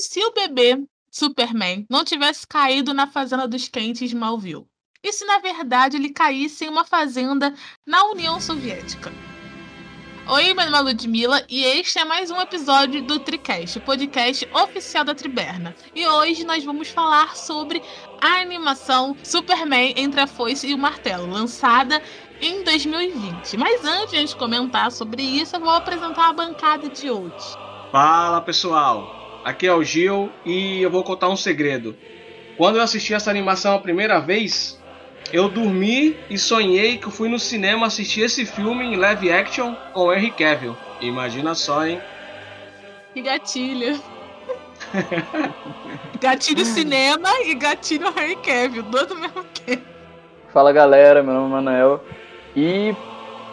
se o bebê Superman não tivesse caído na fazenda dos quentes Malville? E se na verdade ele caísse em uma fazenda na União Soviética? Oi, meu nome é Ludmilla e este é mais um episódio do Tricast, o podcast oficial da Triberna. E hoje nós vamos falar sobre a animação Superman entre a foice e o martelo, lançada em 2020. Mas antes de comentar sobre isso, eu vou apresentar a bancada de hoje. Fala pessoal, aqui é o Gil e eu vou contar um segredo. Quando eu assisti essa animação a primeira vez, eu dormi e sonhei que eu fui no cinema assistir esse filme em live action com Henry Cavill. Imagina só, hein? Que gatilho. gatilho cinema e gatilho Henry Cavill, dois do mesmo tempo. Fala galera, meu nome é Manuel. E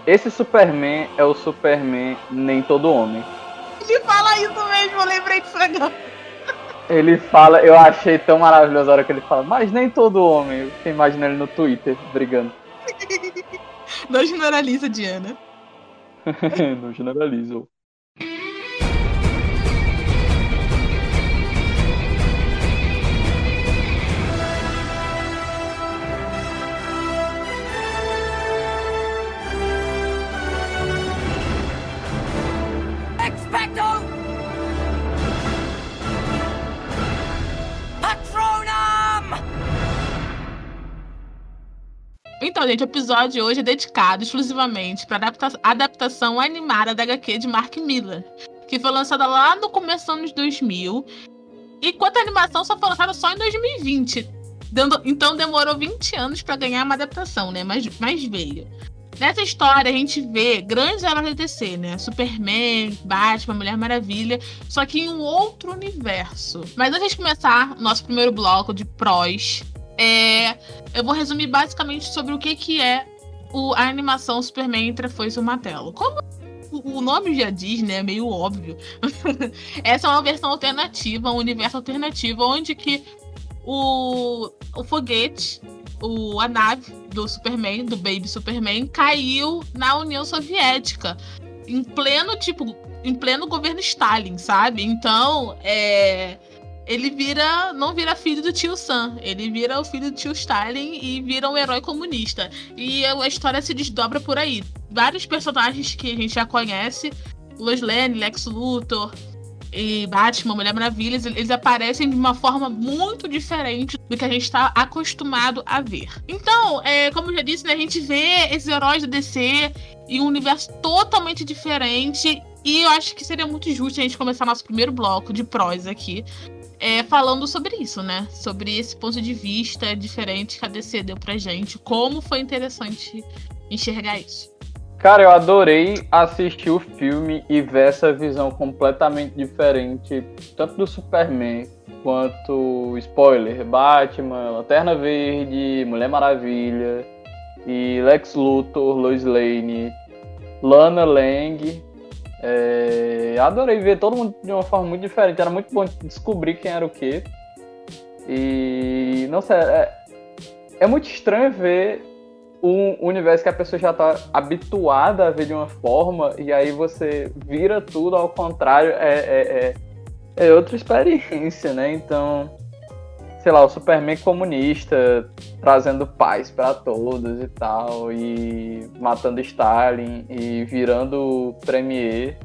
esse Superman é o Superman nem todo homem. Ele fala isso mesmo, eu lembrei disso agora. Ele fala, eu achei tão maravilhoso a hora que ele fala, mas nem todo homem. Você imagina ele no Twitter brigando. Não generaliza, Diana. Não generaliza. Gente, o episódio hoje é dedicado exclusivamente para adapta adaptação animada da HQ de Mark Miller, que foi lançada lá no começo dos anos 2000. Enquanto a animação só foi lançada só em 2020. Dando, então demorou 20 anos para ganhar uma adaptação, né? Mas, mas veio. Nessa história a gente vê grandes heróis da DC, né? Superman, Batman, Mulher Maravilha, só que em um outro universo. Mas antes de começar nosso primeiro bloco de prós, é, eu vou resumir basicamente sobre o que, que é o, a animação Superman entre a Foice e o Martelo. Como o nome já diz, né? Meio óbvio. Essa é uma versão alternativa, um universo alternativo, onde que o, o foguete, o, a nave do Superman, do Baby Superman, caiu na União Soviética. Em pleno, tipo, em pleno governo Stalin, sabe? Então, é ele vira. não vira filho do tio Sam. Ele vira o filho do tio Stalin e vira um herói comunista. E a história se desdobra por aí. Vários personagens que a gente já conhece. Lois Lane, Lex Luthor e Batman, Mulher Maravilha, eles aparecem de uma forma muito diferente do que a gente está acostumado a ver. Então, é, como eu já disse, né, a gente vê esses heróis do DC em um universo totalmente diferente. E eu acho que seria muito justo a gente começar nosso primeiro bloco de prós aqui, é, falando sobre isso, né? Sobre esse ponto de vista diferente que a DC deu pra gente. Como foi interessante enxergar isso. Cara, eu adorei assistir o filme e ver essa visão completamente diferente, tanto do Superman quanto, spoiler, Batman, Lanterna Verde, Mulher Maravilha e Lex Luthor, Lois Lane, Lana Lang é, adorei ver todo mundo de uma forma muito diferente. Era muito bom descobrir quem era o quê. E não sei, é, é muito estranho ver um universo que a pessoa já está habituada a ver de uma forma e aí você vira tudo ao contrário. É, é, é, é outra experiência, né? Então, sei lá, o Superman comunista trazendo paz para todos e tal, e matando Stalin e virando Premier.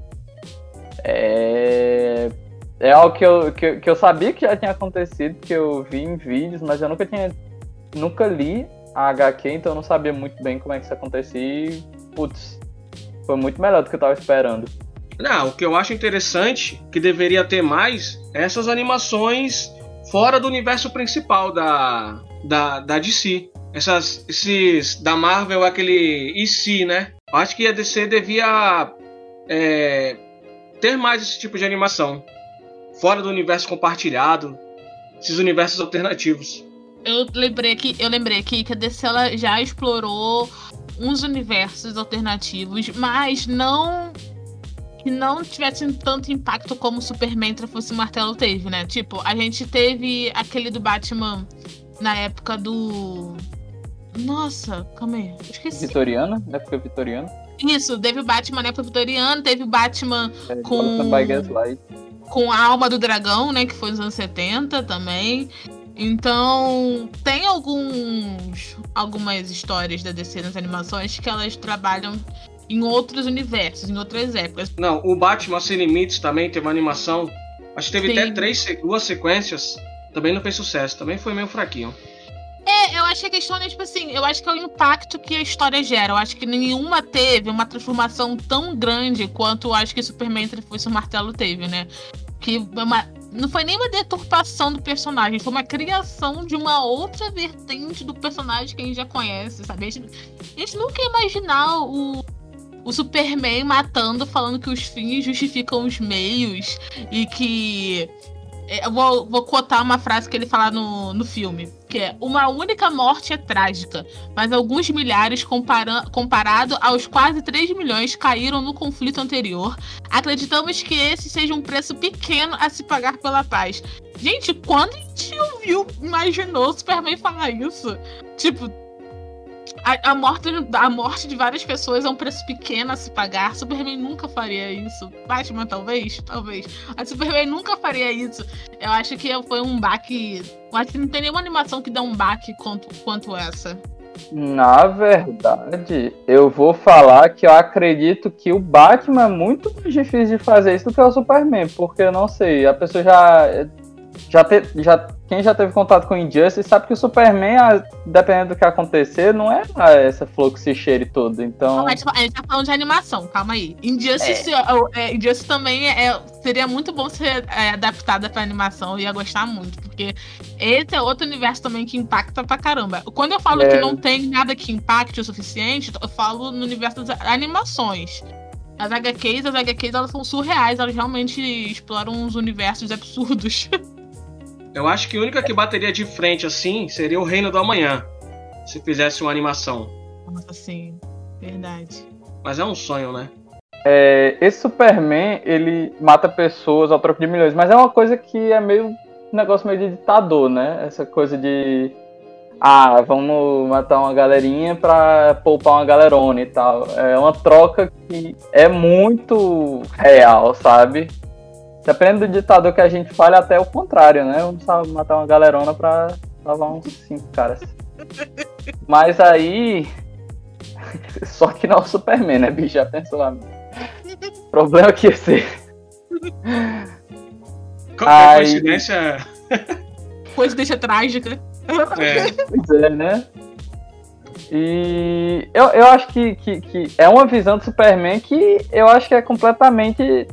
É, é algo que eu, que, que eu sabia que já tinha acontecido, que eu vi em vídeos, mas eu nunca tinha. Nunca li a HQ, então eu não sabia muito bem como é que isso acontecia e, putz, foi muito melhor do que eu tava esperando. Não, o que eu acho interessante, que deveria ter mais, é essas animações fora do universo principal da, da, da DC. Essas, esses da Marvel, aquele EC, né? Eu acho que a DC devia é, ter mais esse tipo de animação. Fora do universo compartilhado, esses universos alternativos. Eu lembrei que eu lembrei que a DC ela já explorou uns universos alternativos, mas não que não tivessem tanto impacto como o Superman fosse Martelo teve, né? Tipo, a gente teve aquele do Batman na época do. Nossa, calma aí. Esqueci. Vitoriana? Na época vitoriana? Isso, teve o Batman na época vitoriana, teve o Batman é, com. com a Alma do Dragão, né? Que foi nos anos 70 também. Então, tem alguns algumas histórias da DC nas animações que elas trabalham em outros universos, em outras épocas. Não, o Batman Sem Limites também teve uma animação. Acho que teve Sim. até três, duas sequências. Também não fez sucesso, também foi meio fraquinho. É, eu acho que a questão é, tipo assim, eu acho que é o impacto que a história gera. Eu acho que nenhuma teve uma transformação tão grande quanto eu acho que Superman entre Foice e o Martelo teve, né? Que é uma- não foi nem uma deturpação do personagem, foi uma criação de uma outra vertente do personagem que a gente já conhece, sabe? A gente, a gente nunca ia imaginar o, o Superman matando, falando que os fins justificam os meios e que. é, Eu vou, vou cotar uma frase que ele fala no, no filme, que é uma única morte é trágica, mas alguns milhares compara comparado aos quase 3 milhões caíram no conflito anterior. Acreditamos que esse seja um preço pequeno a se pagar pela paz. Gente, quando a gente ouviu, imaginou o Superman falar isso? Tipo, a, a morte, a morte de várias pessoas é um preço pequeno a se pagar. Superman nunca faria isso. Batman, talvez? Talvez. A Superman nunca faria isso. Eu acho que foi um baque. Eu acho que não tem nenhuma animação que dá um baque quanto, quanto essa. Na verdade, eu vou falar que eu acredito que o Batman é muito mais difícil de fazer isso do que o Superman, porque eu não sei, a pessoa já. Já, te, já quem já teve contato com Injustice sabe que o Superman, ah, dependendo do que acontecer, não é ah, essa flor que se cheire todo. Então. A gente, a gente tá falando de animação, calma aí. Injustice, é. Injustice também é, seria muito bom ser é, adaptada pra animação, ia gostar muito, porque esse é outro universo também que impacta pra caramba. Quando eu falo É. que não tem nada que impacte o suficiente, eu falo no universo das animações. As HQs, as HQs, elas são surreais, elas realmente exploram uns universos absurdos. Eu acho que a única que bateria de frente assim seria o Reino do Amanhã. Se fizesse uma animação. Nossa, sim, verdade. Mas é um sonho, né? É, esse Superman, ele mata pessoas ao troco de milhões, mas é uma coisa que é meio um negócio meio de ditador, né? Essa coisa de ah, vamos matar uma galerinha pra poupar uma galerona e tal. É uma troca que é muito real, sabe? Dependendo do ditador que a gente fale, até o contrário, né? Vamos matar uma galerona pra salvar uns cinco caras. Mas aí. Só que não é o Superman, né, bicho? Já pensou lá. O problema é que ia ser. Qualquer Ai. coincidência. Coisa deixa trágica. É. Pois é, né? E eu, eu acho que, que, que é uma visão do Superman que eu acho que é completamente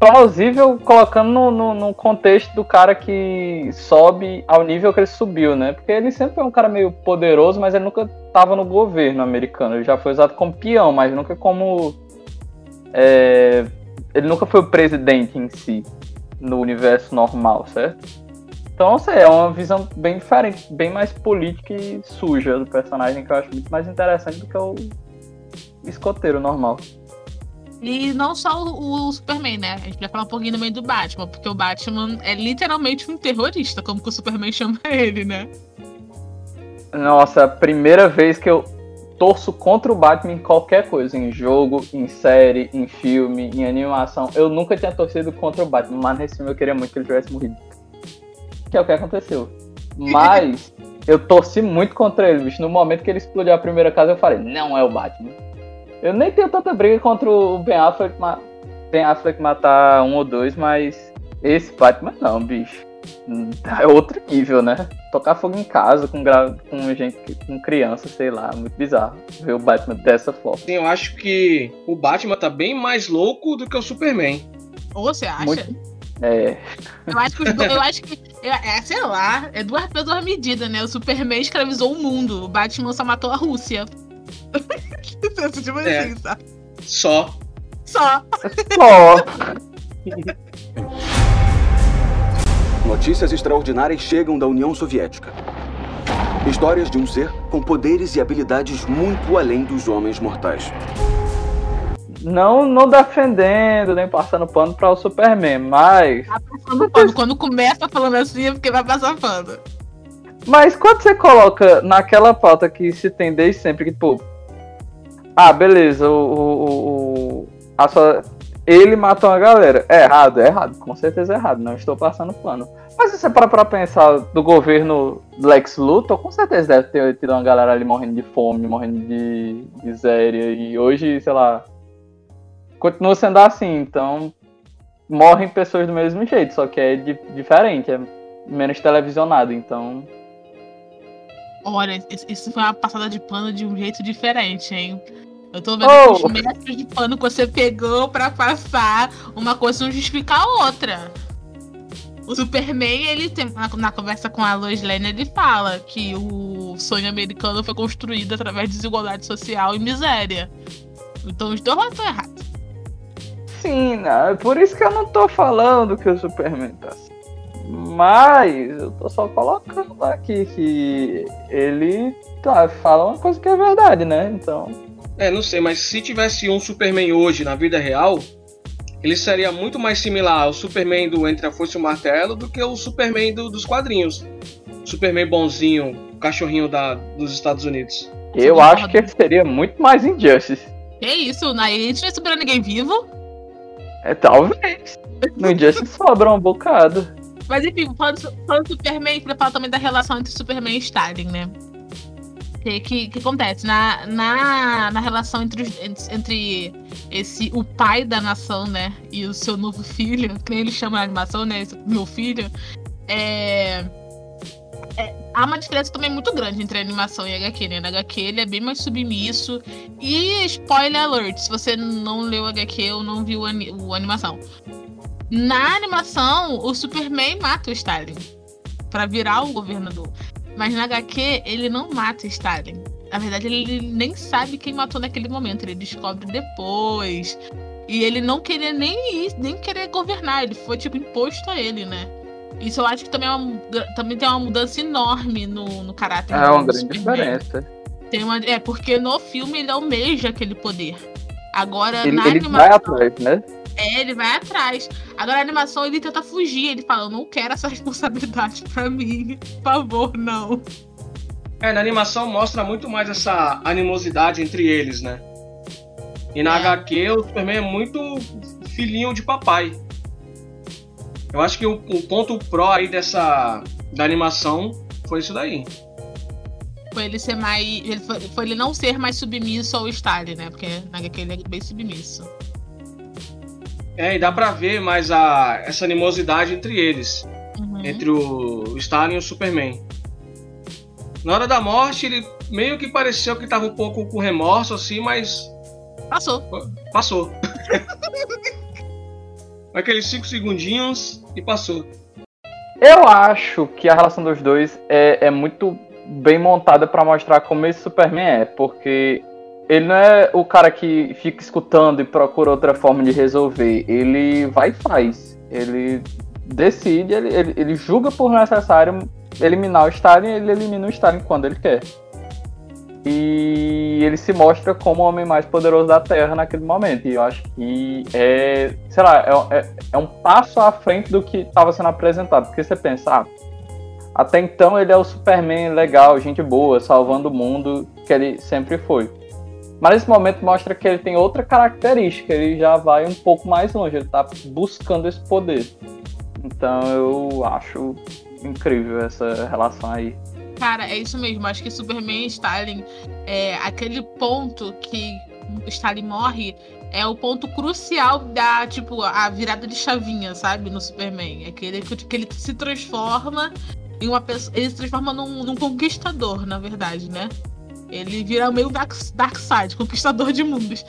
plausível colocando no, no, no contexto do cara que sobe ao nível que ele subiu, né? Porque ele sempre foi um cara meio poderoso, mas ele nunca estava no governo americano. Ele já foi usado como peão, mas nunca como. é, ele nunca foi o presidente em si, no universo normal, certo? Então, sei, é uma visão bem diferente, bem mais política e suja do personagem, que eu acho muito mais interessante do que o escoteiro normal. E não só o, o Superman, né? A gente vai falar um pouquinho também do Batman, porque o Batman é literalmente um terrorista, como que o Superman chama ele, né? Nossa, primeira vez que eu torço contra o Batman em qualquer coisa, em jogo, em série, em filme, em animação. Eu nunca tinha torcido contra o Batman, mas nesse filme eu queria muito que ele tivesse morrido. Que é o que aconteceu. Mas eu torci muito contra ele, bicho. No momento que ele explodiu a primeira casa, eu falei, não é o Batman. Eu nem tenho tanta briga contra o Ben Affleck, ma- Ben Affleck matar um ou dois, mas esse Batman não, bicho. É outro nível, né? Tocar fogo em casa com, gra... com gente, com criança, sei lá, muito bizarro. Ver o Batman dessa forma. Sim, eu acho que o Batman tá bem mais louco do que o Superman. Ou você acha? Muito- É, Eu acho que dois, eu acho que. eu- É, sei lá, é duas duas medidas, né? O Superman escravizou o mundo, o Batman só matou a Rússia. Tipo É. assim, sabe? Só. Só. só. Notícias extraordinárias chegam da União Soviética. Histórias de um ser com poderes e habilidades muito além dos homens mortais. Não, não defendendo, nem passando pano para o Superman, mas. Tá passando pano. Quando começa falando assim é porque vai passar pano. Mas quando você coloca naquela pauta que se tem desde sempre, que, tipo. Ah, beleza, o. o, o- a sua- ele matou uma galera. É errado, é errado, com certeza é errado, não estou passando pano. Mas se você para pra pensar do governo Lex Luthor, com certeza deve ter tido uma galera ali morrendo de fome, morrendo de miséria. E hoje, sei lá, continua sendo assim, então morrem pessoas do mesmo jeito, só que é di diferente, é menos televisionado, então. Olha, isso foi uma passada de pano de um jeito diferente, hein? Eu tô vendo oh. os metros de pano que você pegou pra passar uma coisa não justificar a outra. O Superman, ele tem, na, na, conversa com a Lois Lane, ele fala que o sonho americano foi construído através de desigualdade social e miséria. Então os dois estão errados. Sim, né? por isso que eu não tô falando que o Superman tá assim. Mas eu tô só colocando aqui que ele tá, fala uma coisa que é verdade, né? Então. É, não sei, mas se tivesse um Superman hoje na vida real, ele seria muito mais similar ao Superman do Entre a Força e o Martelo do que o Superman do, dos quadrinhos. Superman bonzinho, cachorrinho da, dos Estados Unidos. Eu acho que ele seria muito mais Injustice. Que isso? Na gente não é super ninguém vivo? É, talvez. No Injustice sobra um bocado. Mas enfim, falando, falando do Superman, ele fala também da relação entre Superman e Stalin, né? Que, que, que acontece? Na, na, na relação entre, entre esse, o pai da nação, né? E o seu novo filho, que ele chama animação, né? Meu filho. É, é, há uma diferença também muito grande entre a animação e a HQ, né? Na HQ ele é bem mais submisso. E spoiler alert, se você não leu HQ ou não viu a, a animação. Na animação, o Superman mata o Stalin para virar o governador. Mas na HQ, ele não mata Stalin. Na verdade, ele nem sabe quem matou naquele momento. Ele descobre depois. E ele não queria nem ir, nem querer governar. Ele foi, tipo, imposto a ele, né? Isso eu acho que também, é uma, também tem uma mudança enorme no, no caráter É uma grande diferença. Tem uma, é, porque no filme ele almeja aquele poder. Agora, ele, na ele animação... vai atrás, né? É, ele vai atrás. Agora a animação ele tenta fugir. Ele fala: Eu não quero essa responsabilidade pra mim. Por favor, não. É, na animação mostra muito mais essa animosidade entre eles, né? E na é. HQ o Superman é muito filhinho de papai. Eu acho que o, o ponto pró aí dessa da animação foi isso daí. Foi ele ser mais. Ele foi, foi ele não ser mais submisso ao Stalin, né? Porque na HQ ele é bem submisso. É, e dá pra ver mais a, essa animosidade entre eles. Uhum. Entre o Stalin e o Superman. Na hora da morte, ele meio que pareceu que tava um pouco com remorso, assim, mas. Passou. Passou. Aqueles cinco segundinhos e passou. Eu acho que a relação dos dois é, é muito bem montada para mostrar como esse Superman é, porque ele não é o cara que fica escutando e procura outra forma de resolver. Ele vai e faz. Ele decide, ele, ele, ele julga por necessário eliminar o Stalin, ele elimina o Stalin quando ele quer. E ele se mostra como o homem mais poderoso da Terra naquele momento. E eu acho que é, sei lá, é, é, é um passo à frente do que estava sendo apresentado. Porque você pensa, ah, até então ele é o Superman legal, gente boa, salvando o mundo, que ele sempre foi. Mas nesse momento mostra que ele tem outra característica, ele já vai um pouco mais longe, ele tá buscando esse poder. Então eu acho incrível essa relação aí. Cara, é isso mesmo. Acho que Superman e Stalin, é, aquele ponto que Stalin morre, é o ponto crucial da, tipo, a virada de chavinha, sabe? No Superman. É aquele que, que ele se transforma em uma pessoa. Ele se transforma num, num conquistador, na verdade, né? Ele vira meio Dark, dark Side, conquistador de mundos.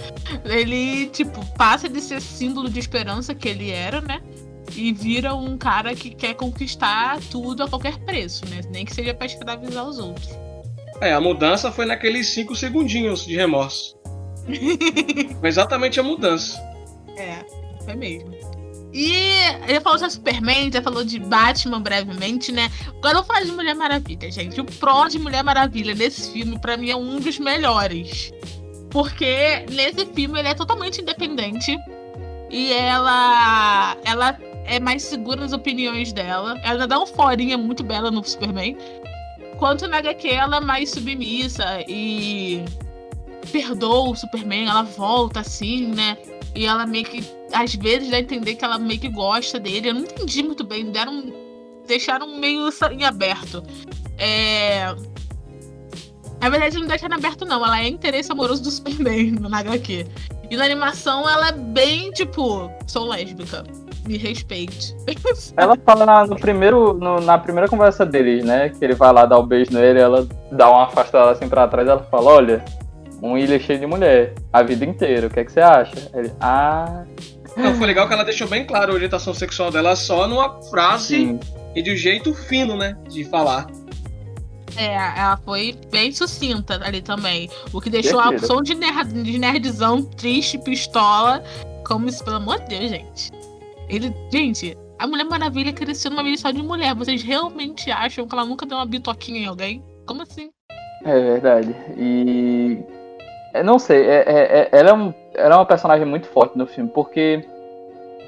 Ele, tipo, passa de ser símbolo de esperança que ele era, né? E vira um cara que quer conquistar tudo a qualquer preço, né? Nem que seja pra escravizar os outros. É, a mudança foi naqueles cinco segundinhos de remorso. foi exatamente a mudança. É, foi mesmo. E ele falou de Superman, já falou de Batman brevemente, né? Agora eu vou falar de Mulher Maravilha, gente. O pró de Mulher Maravilha nesse filme, para mim, é um dos melhores. Porque nesse filme ele é totalmente independente. E ela. Ela é mais segura nas opiniões dela. Ela dá um forinha muito bela no Superman. Quanto na HQ ela é mais submissa e perdoa o Superman, ela volta assim, né? E ela meio que, às vezes, dá a entender que ela meio que gosta dele. Eu não entendi muito bem, deram. Deixaram meio em aberto. É. Na verdade, não deixa em aberto, não. Ela é interesse amoroso do Superman no HQ. E na animação, ela é bem, tipo, sou lésbica. Me respeite. Ela fala na, no primeiro, no, na primeira conversa deles, né? Que ele vai lá dar um beijo nele, ela dá uma afastada assim pra trás ela fala, olha, um ilha cheio de mulher, a vida inteira, o que é que você acha? Ele, ah. Não, foi legal que ela deixou bem claro a orientação sexual dela só numa frase Sim. e de um jeito fino, né? De falar. É, ela foi bem sucinta ali também. O que deixou a opção de, nerd, de nerdzão triste, pistola, como isso, pelo amor de Deus, gente. Ele, gente, a Mulher Maravilha cresceu numa vida só de mulher. Vocês realmente acham que ela nunca deu uma bitoquinha em alguém? Como assim? É verdade. E. Eu não sei, é, é, é, ela, é um, ela é uma personagem muito forte no filme, porque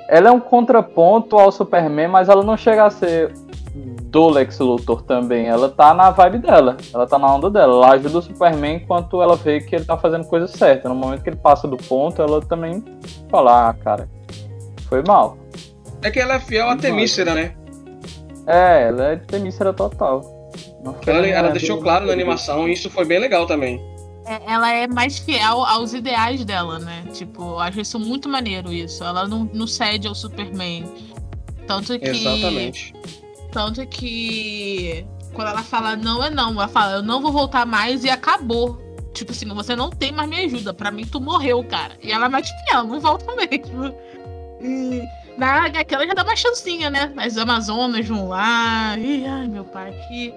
ela é um contraponto ao Superman, mas ela não chega a ser do Lex Luthor também. Ela tá na vibe dela, ela tá na onda dela. Ela ajuda o Superman enquanto ela vê que ele tá fazendo coisa certa. No momento que ele passa do ponto, ela também fala, ah, cara, foi mal. É que ela é fiel a Temícera, né? É, ela é Temícera total. Ela, ela deixou claro na animação e isso foi bem legal também. É, ela é mais fiel aos ideais dela, né? Tipo, acho isso muito maneiro isso. Ela não, não cede ao Superman. Tanto que. Exatamente. Tanto que quando ela fala não é não, ela fala, eu não vou voltar mais e acabou. Tipo assim, você não tem mais minha ajuda. Pra mim, tu morreu, cara. E ela mais fiel, não volta mesmo. E na aquela já dá uma chancinha, né? As Amazonas vão lá. E, ai, meu pai, que.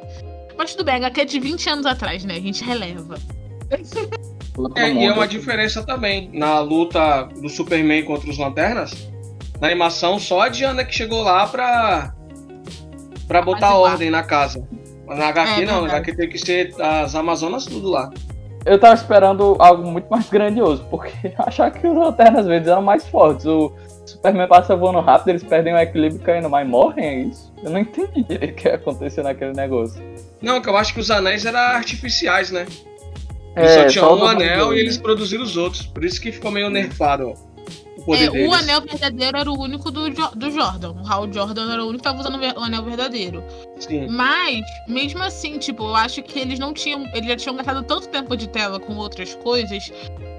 Mas tudo bem, HQ é de 20 anos atrás, né? A gente releva. É, e é uma diferença também. Na luta do Superman contra os Lanternas, na animação, só a Diana que chegou lá pra para botar ordem na casa. Na HQ é, não, na HQ tem que ser as Amazonas tudo lá. Eu tava esperando algo muito mais grandioso, porque achar que os Lanternas às vezes eram mais fortes. O Superman passa voando rápido, eles perdem o equilíbrio caindo, mas morrem, é isso? Eu não entendi o que aconteceu naquele negócio. Não, que eu acho que os anéis eram artificiais, né? Eles é, só tinham um anel e eles produziram os outros. Por isso que ficou meio nerfado poder é, deles. O anel verdadeiro era o único do, do Jordan. O Hal Jordan era o único que tava usando o anel verdadeiro. Sim. Mas, mesmo assim, tipo, eu acho que eles não tinham. Eles já tinham gastado tanto tempo de tela com outras coisas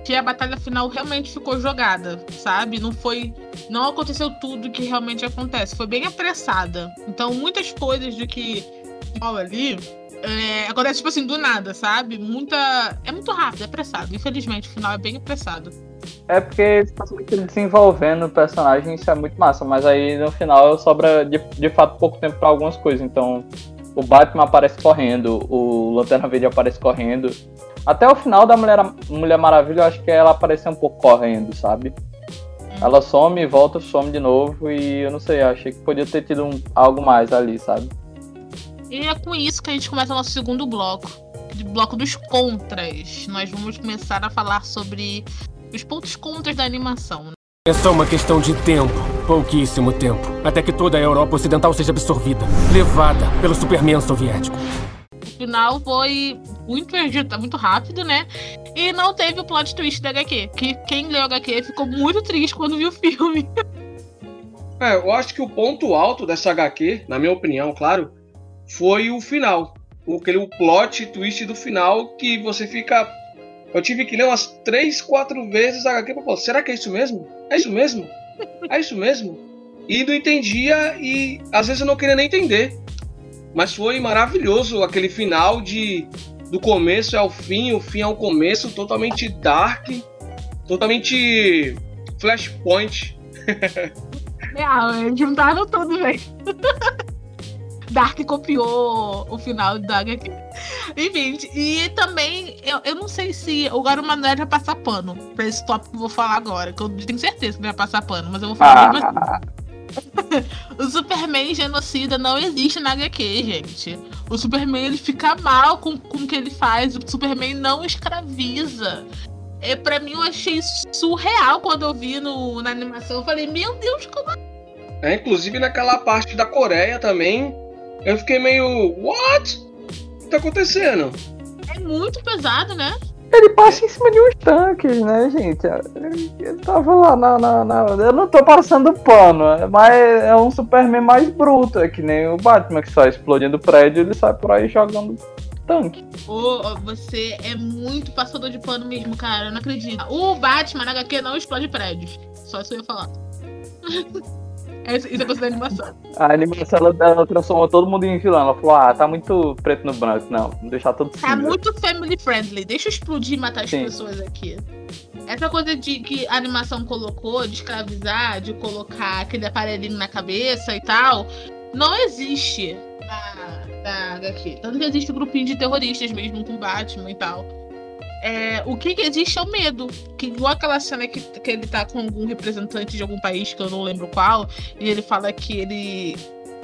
que a batalha final realmente ficou jogada, sabe? Não foi. Não aconteceu tudo que realmente acontece. Foi bem apressada. Então, muitas coisas do que ali é, acontece, tipo assim, do nada, sabe? Muita. É muito rápido, é apressado. Infelizmente, o final é bem apressado. É porque estão desenvolvendo o personagem, isso é muito massa, mas aí no final sobra de, de fato pouco tempo para algumas coisas. Então, o Batman aparece correndo, o Lanterna Verde aparece correndo. Até o final da Mulher, Mulher Maravilha, eu acho que ela apareceu um pouco correndo, sabe? Ela some, volta, some de novo e eu não sei, achei que podia ter tido um, algo mais ali, sabe? E é com isso que a gente começa o nosso segundo bloco. De bloco dos contras. Nós vamos começar a falar sobre os pontos contras da animação. Né? É só uma questão de tempo, pouquíssimo tempo, até que toda a Europa Ocidental seja absorvida, levada pelo Superman soviético. O final foi muito perdido, muito rápido, né? E não teve o plot twist da HQ. Que quem leu a HQ ficou muito triste quando viu o filme. É, eu acho que o ponto alto dessa HQ, na minha opinião, claro, foi o final. Aquele plot twist do final que você fica eu tive que ler umas três, quatro vezes a HQ pra falar, será que é isso mesmo? É isso mesmo? É isso mesmo? E não entendia e às vezes eu não queria nem entender. Mas foi maravilhoso aquele final de do começo ao fim, o fim ao começo, totalmente dark, totalmente flashpoint. É, juntaram tudo, velho. Dark copiou o final da HQ. Enfim, e também, eu, eu não sei se o Garo Manuel vai passar pano pra esse tópico que eu vou falar agora, que eu tenho certeza que vai passar pano, mas eu vou falar assim. o Superman genocida não existe na HQ, gente. O Superman ele fica mal com, com o que ele faz. O Superman não escraviza. É, pra mim, eu achei surreal quando eu vi no, na animação. Eu falei, meu Deus, como é, inclusive naquela parte da Coreia também, eu fiquei meio. What? O que tá acontecendo? É muito pesado, né? Ele passa em cima de uns tanques, né, gente? Ele tava lá na, na, na, Eu não tô passando pano, mas é um Superman mais bruto, é que nem o Batman que sai explodindo prédio ele sai por aí jogando tanque. Ô, oh, você é muito passador de pano mesmo, cara. Eu não acredito. O Batman na HQ não explode prédios. Só isso eu ia falar. Isso é coisa da animação. A animação ela, ela, transformou todo mundo em vilão. Ela falou: ah, tá muito preto no branco. Não, vamos deixar tudo Tá muito family friendly. Deixa eu explodir e matar as Sim. pessoas aqui. Essa coisa de que a animação colocou, de escravizar, de colocar aquele aparelhinho na cabeça e tal, não existe na, na HQ. Tanto que existe um grupinho de terroristas mesmo com Batman e tal. É, o que, existe é o medo. Que igual aquela cena que, que ele tá com algum representante de algum país que eu não lembro qual, e ele fala que ele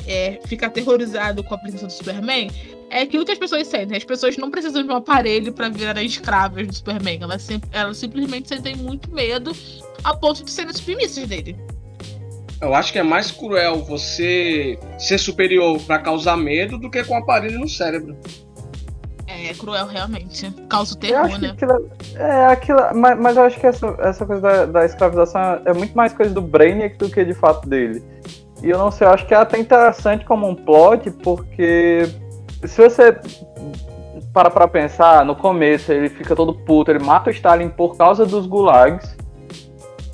é, fica aterrorizado com a presença do Superman. É aquilo que as pessoas sentem. As pessoas não precisam de um aparelho para virarem escravas do Superman. Elas, elas simplesmente sentem muito medo a ponto de serem submissas dele. Eu acho que é mais cruel você ser superior para causar medo do que com um aparelho no cérebro. É cruel, realmente. Causa o terror, né? Aquilo, é, aquilo, mas, mas eu acho que essa, essa coisa da, da escravização é muito mais coisa do Brainiac do que de fato dele. E eu não sei, eu acho que é até interessante como um plot, porque se você para pra pensar, no começo ele fica todo puto, ele mata o Stalin por causa dos gulags.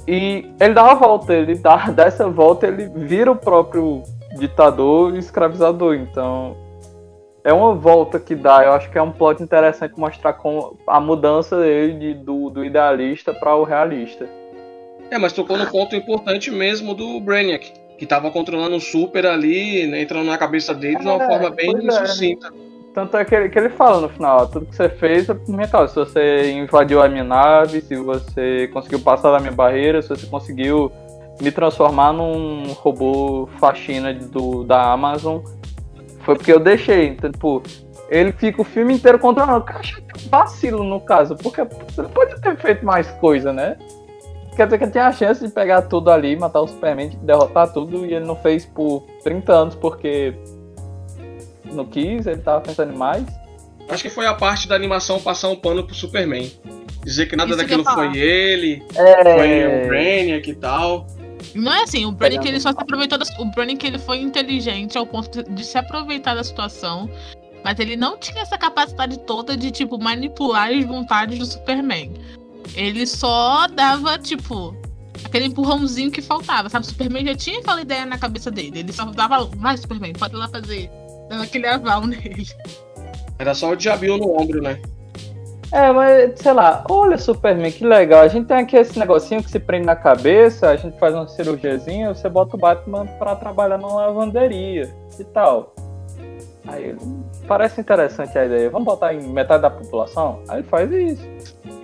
E ele dá uma volta, ele dá dessa volta, ele vira o próprio ditador e escravizador. Então, é uma volta que dá. Eu acho que é um plot interessante mostrar como a mudança dele de, do, do idealista para o realista. É, mas tocou no ponto importante mesmo do Brainiac, que estava controlando o Super ali, né, entrando na cabeça dele de uma é, forma bem é. sucinta. Tanto é que ele, que ele fala no final, tudo que você fez é por minha causa. Se você invadiu a minha nave, se você conseguiu passar da minha barreira, se você conseguiu me transformar num robô faxina do, da Amazon, foi porque eu deixei. Então, tipo, ele fica o filme inteiro controlando. Eu acho vacilo no caso, porque você não pode ter feito mais coisa, né? Quer dizer que ele tinha a chance de pegar tudo ali, matar o Superman, derrotar tudo, e ele não fez por 30 anos porque não quis, ele tava pensando mais. Acho que foi a parte da animação passar um pano pro Superman. Dizer que nada Isso daquilo foi ele, é... foi o Brainiac e tal. Não é assim, o Brainiac ele só se aproveitou da, O Brainiac ele foi inteligente ao ponto de se aproveitar da situação. Mas ele não tinha essa capacidade toda de, tipo, manipular as vontades do Superman. Ele só dava, tipo, aquele empurrãozinho que faltava, sabe? O Superman já tinha aquela ideia na cabeça dele. Ele só dava, vai, Superman, pode ir lá fazer. Dava aquele aval nele. Era só o diabinho no ombro, né? É, mas sei lá, olha Superman, que legal. A gente tem aqui esse negocinho que se prende na cabeça, a gente faz uma cirurgiazinha, você bota o Batman pra trabalhar numa lavanderia e tal. Aí parece interessante a ideia. Vamos botar em metade da população? Aí faz isso.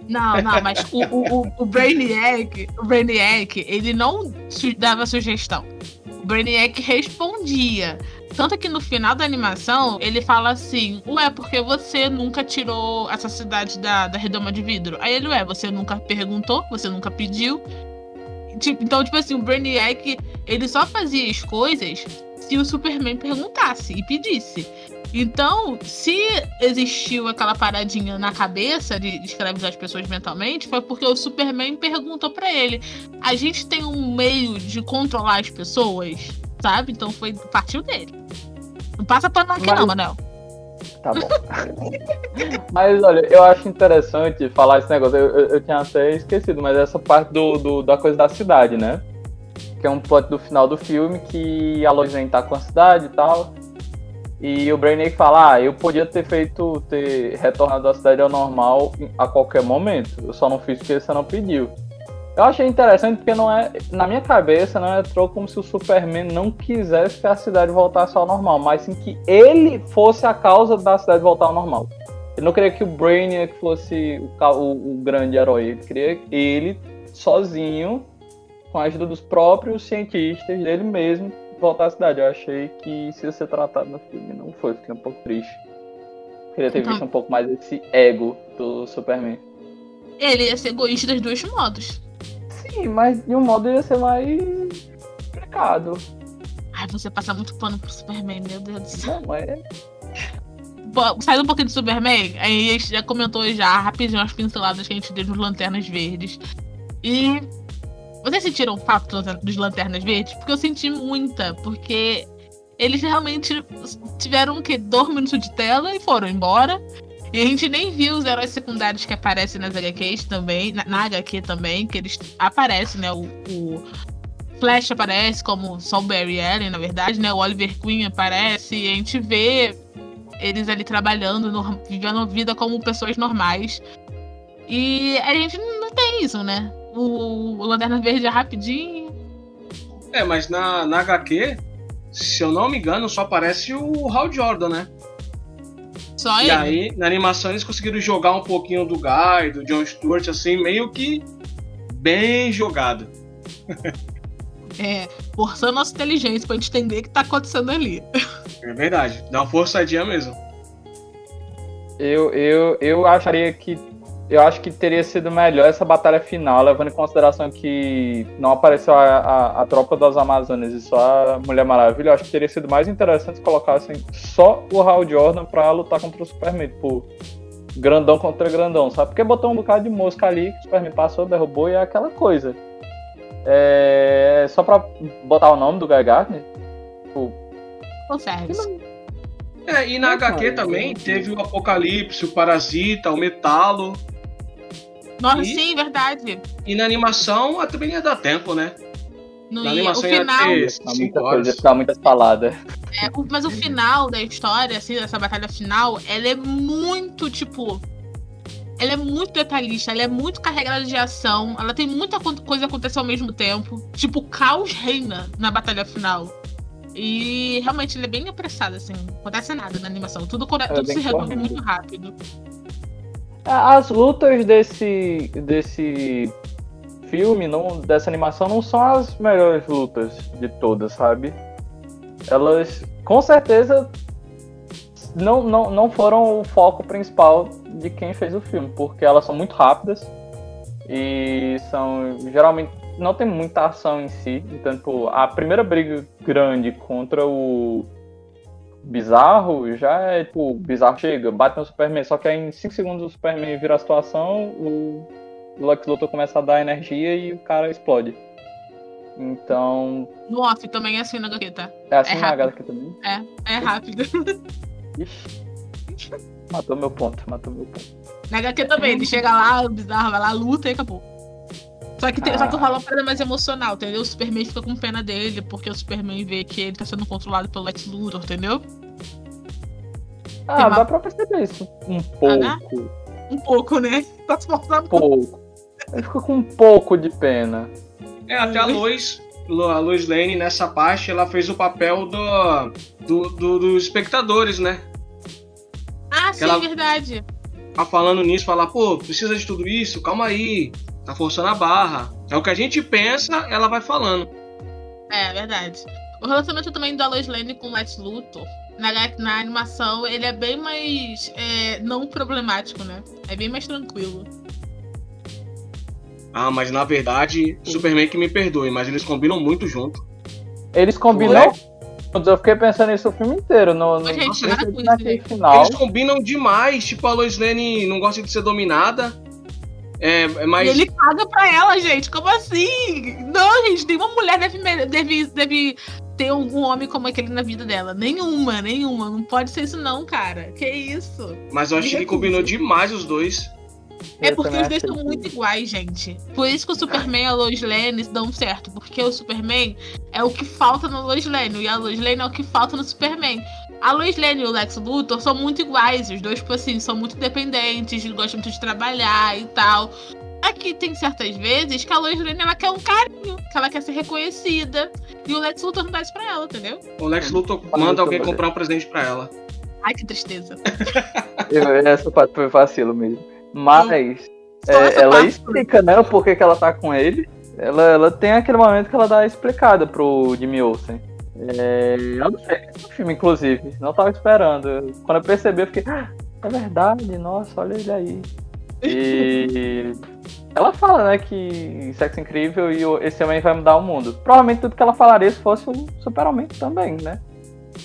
Não, não, mas o, o, o, Brainiac, o Brainiac, ele não dava sugestão. O Brainiac respondia. Tanto que no final da animação, ele fala assim: Ué, porque você nunca tirou essa cidade da, da redoma de vidro? Aí ele, ué, você nunca perguntou, você nunca pediu. Tipo, então, tipo assim, o Brainiac, ele só fazia as coisas se o Superman perguntasse e pedisse. Então, se existiu aquela paradinha na cabeça de escravizar as pessoas mentalmente, foi porque o Superman perguntou para ele: a gente tem um meio de controlar as pessoas? Sabe? Então foi partiu dele. Não passa pano aqui Mas... não, Manel. Tá bom. mas olha, eu acho interessante falar esse negócio. Eu, eu, eu tinha até esquecido, mas essa parte do, do, da coisa da cidade, né? Que é um plot do final do filme que a Lois Lane tá com a cidade e tal. E o Brainiac fala, ah, eu podia ter feito, ter retornado à cidade ao normal a qualquer momento. Eu só não fiz porque você não pediu. Eu achei interessante porque não é, na minha cabeça, não entrou como se o Superman não quisesse que a cidade voltasse ao normal, mas sim que ele fosse a causa da cidade voltar ao normal. Ele não queria que o Brainiac fosse o, o, o grande herói, ele queria ele sozinho, com a ajuda dos próprios cientistas, dele mesmo, voltar à cidade. Eu achei que isso ia ser tratado no filme, não foi, fiquei um pouco triste. Queria ter então, visto um pouco mais esse ego do Superman. Ele ia ser egoísta dos dois modos. Sim, mas de um modo ia ser mais complicado. Ai, você passa muito pano pro Superman, meu Deus do céu. Não, é. pô, saindo um pouquinho do Superman, aí a gente já comentou já rapidinho as pinceladas que a gente deu nos Lanternas Verdes. E vocês sentiram falta dos- dos Lanternas Verdes? Porque eu senti muita, porque eles realmente tiveram o quê? Dois minutos de tela e foram embora. E a gente nem viu os heróis secundários que aparecem nas HQs também, na, na HQ também, que eles aparecem, né? O, o Flash aparece como só o Barry Allen, na verdade, né? O Oliver Queen aparece, e a gente vê eles ali trabalhando, no- vivendo a vida como pessoas normais. E a gente não tem isso, né? O, o Lanterna Verde é rapidinho. É, mas na, na HQ, se eu não me engano, só aparece o Hal Jordan, né? Só E ele. aí, na animação, eles conseguiram jogar um pouquinho do Guy, do John Stewart, assim, meio que bem jogado. É, forçando nossa inteligência pra gente entender o que tá acontecendo ali. É verdade, dá uma forçadinha mesmo. Eu, eu, eu acharia que. Eu acho que teria sido melhor essa batalha final, levando em consideração que não apareceu a, a, a tropa das Amazonas e só a Mulher Maravilha. Eu acho que teria sido mais interessante se colocassem só o Hal Jordan pra lutar contra o Superman. Tipo, grandão contra grandão, sabe? Porque botou um bocado de mosca ali que o Superman passou, derrubou e é aquela coisa. É, só pra botar o nome do Guy Gardner, tipo, Consegue. É, e na Ah, HQ cara, também teve o Apocalipse, o Parasita, o Metalo. Nossa, E- sim, verdade. E na animação ah, também ia dar tempo, né? Não Na ia. O animação ia final. ter tá 5 muita horas. coisa, tá muitas palavras. É, o- mas o final da história, assim, dessa batalha final, ela é muito, tipo. Ela é muito detalhista, ela é muito carregada de ação, ela tem muita co- coisa acontecendo ao mesmo tempo. Tipo, o caos reina na batalha final. E realmente ele é bem apressado, assim, não acontece nada na animação. Tudo, é tudo se resolve muito rápido. As lutas desse, desse filme, não, dessa animação, não são as melhores lutas de todas, sabe? Elas, com certeza, não, não, não foram o foco principal de quem fez o filme, porque elas são muito rápidas e são, geralmente, não tem muita ação em si. Então, tipo, a primeira briga grande contra o Bizarro já é tipo, o Bizarro chega, bate no Superman, só que aí em 5 segundos o Superman vira a situação, o Lex Luthor começa a dar energia e o cara explode. Então, No off também é assim na HQ, tá? é assim É na. HQ também. É, é rápido. Ixi. Matou meu ponto, matou meu ponto. Na HQ também, ele chega lá, o bizarro, vai lá, luta e acabou. Só que, tem, só que Ah. rola uma parada mais emocional, entendeu? O Superman fica com pena dele, porque o Superman vê que ele tá sendo controlado pelo Lex Luthor, entendeu? Ah, uma- dá pra perceber isso um Ah, pouco. Um pouco, né? Tá se forçando. Um pouco. Ele fica com um pouco de pena. É, até a Lois, a Lois Lane, nessa parte, ela fez o papel do, do, do- dos espectadores, né? Ah, sim, Ela- verdade. Tá falando nisso, falar, pô, precisa de tudo isso? Calma aí, tá forçando a barra. É o que a gente pensa, ela vai falando. É, verdade. O relacionamento também da Lois Lane com o Lex Luthor, na, na animação, ele é bem mais é, não problemático, né? É bem mais tranquilo. Ah, mas na verdade, Superman que me perdoe, mas eles combinam muito junto. Eles combinam. Eu fiquei pensando nisso o filme inteiro. No, no, gente, naquele gente. final. Eles combinam demais, tipo, a Lois Lane não gosta de ser dominada. É, é mais. E ele paga pra ela, gente. Como assim? Não, gente, nenhuma mulher deve, deve, deve ter um homem como aquele na vida dela. Nenhuma, nenhuma. Não pode ser isso, não, cara. Que isso? Mas eu acho que ele combinou demais os dois. É porque os dois são muito iguais, gente. Por isso que o Superman e a Lois Lane dão certo. Porque o Superman é o que falta no Lois Lane. E a Lois Lane é o que falta no Superman. A Lois Lane e o Lex Luthor são muito iguais. Os dois, tipo assim, são muito dependentes, gostam muito de trabalhar e tal. Aqui tem certas vezes que a Lois Lane ela quer um carinho, que ela quer ser reconhecida. E o Lex Luthor não dá isso pra ela, entendeu? O Lex Luthor manda alguém comprar um presente pra ela. Ai, que tristeza. Eu- Essa parte foi vacilo mesmo. Mas é, ela parte. explica, né, o porquê que ela tá com ele. Ela, ela tem aquele momento que ela dá a explicada pro Jimmy Olsen. É, eu não sei no filme, inclusive. Não tava esperando. Quando eu percebi, eu fiquei. "Ah, É verdade, nossa, olha ele aí. E ela fala, né, que sexo incrível e o- esse homem vai mudar o mundo. Provavelmente tudo que ela falaria se fosse o super-homem também, né?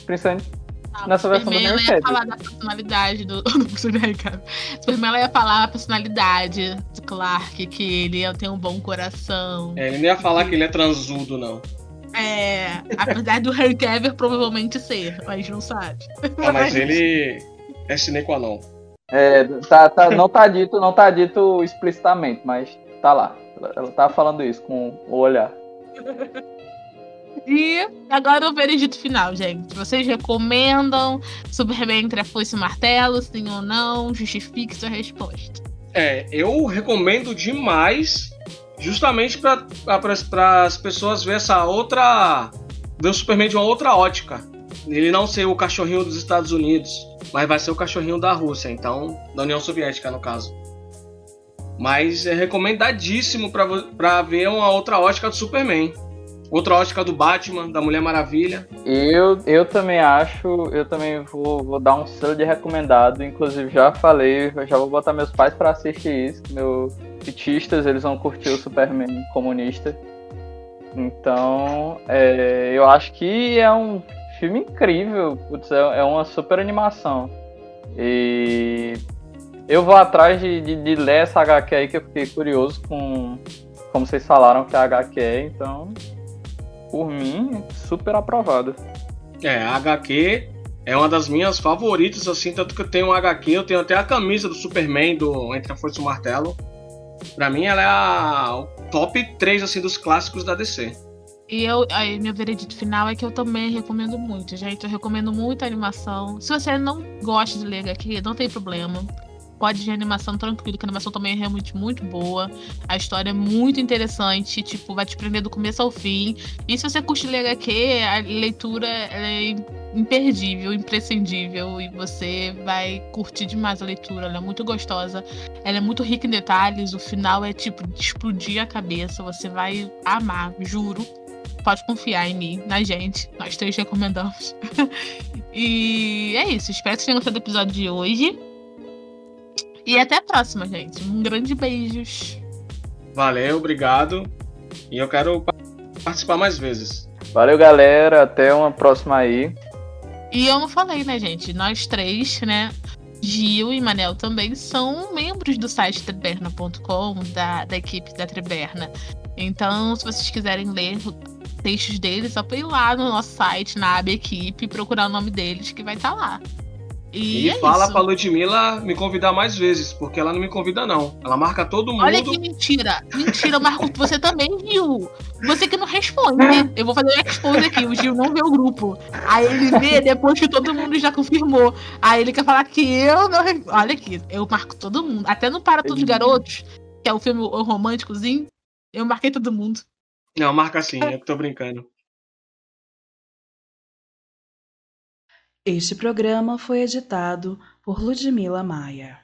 Principalmente Não, Nessa versão do Superman, ela Henry ia falar da personalidade do. do Superman, cara. Superman ela ia falar a personalidade do Clark, que ele tem um bom coração. É, ele não ia falar que ele é transudo, não. É. Apesar do Henry Cavill provavelmente ser, mas não sabe. Ah, mas ele é sine qua non. É, tá, tá- não tá dito, não tá dito explicitamente, mas tá lá. Ela- Ela tá falando isso com o olhar. E agora o veredito final, gente. Vocês recomendam Superman entre a foice e o martelo, sim ou não? Justifique sua resposta. É, eu recomendo demais, justamente para as pessoas ver essa outra. ver o Superman de uma outra ótica. Ele não ser o cachorrinho dos Estados Unidos, mas vai ser o cachorrinho da Rússia, então, da União Soviética, no caso. Mas é recomendadíssimo para ver uma outra ótica do Superman. Outra ótica do Batman, da Mulher Maravilha. Eu, eu também acho, eu também vou, vou dar um selo de recomendado. Inclusive, já falei, já vou botar meus pais pra assistir isso. Meus petistas, eles vão curtir o Superman comunista. Então, é, eu acho que é um filme incrível. Putz, é, é uma super animação. E eu vou atrás de, de, de ler essa HQ aí, que eu fiquei curioso com como vocês falaram que a HQ é, então por mim, super aprovado. É, a HQ é uma das minhas favoritas, assim, tanto que eu tenho um HQ, eu tenho até a camisa do Superman do Entre a Força e o Martelo. Pra mim, ela é a o top 3, assim, dos clássicos da DC. E eu, aí, meu veredito final é que eu também recomendo muito, gente. Eu recomendo muito a animação. Se você não gosta de ler HQ, não tem problema. Pode a animação tranquilo, que a animação também é realmente muito boa. A história é muito interessante, tipo, vai te prender do começo ao fim. E se você curte ler HQ, a leitura é imperdível, imprescindível. E você vai curtir demais a leitura. Ela é muito gostosa. Ela é muito rica em detalhes. O final é tipo de explodir a cabeça. Você vai amar, juro. Pode confiar em mim, na gente. Nós três recomendamos. e é isso. Espero que vocês tenham gostado do episódio de hoje. E até a próxima, gente. Um grande beijos. Valeu, obrigado. E eu quero pa- participar mais vezes. Valeu, galera. Até uma próxima aí. E eu não falei, né, gente? Nós três, né? Gil e Manel também são membros do site treberna.com, da, da equipe da Treberna. Então, se vocês quiserem ler textos deles, só pra ir lá no nosso site, na aba equipe, e procurar o nome deles, que vai estar lá. E, E, é fala isso. pra Ludmilla me convidar mais vezes, porque ela não me convida, não. Ela marca todo mundo. Olha que mentira. Mentira, Marco. Você também, Gil. Você que não responde. Eu vou fazer o expose aqui. O Gil não vê o grupo. Aí ele vê depois que todo mundo já confirmou. Aí ele quer falar que eu não. Olha aqui. Eu marco todo mundo. Até no Para Todos os Garotos, que é o filme românticozinho, eu marquei todo mundo. Não, marca sim, eu que tô brincando. Este programa foi editado por Ludmila Maia.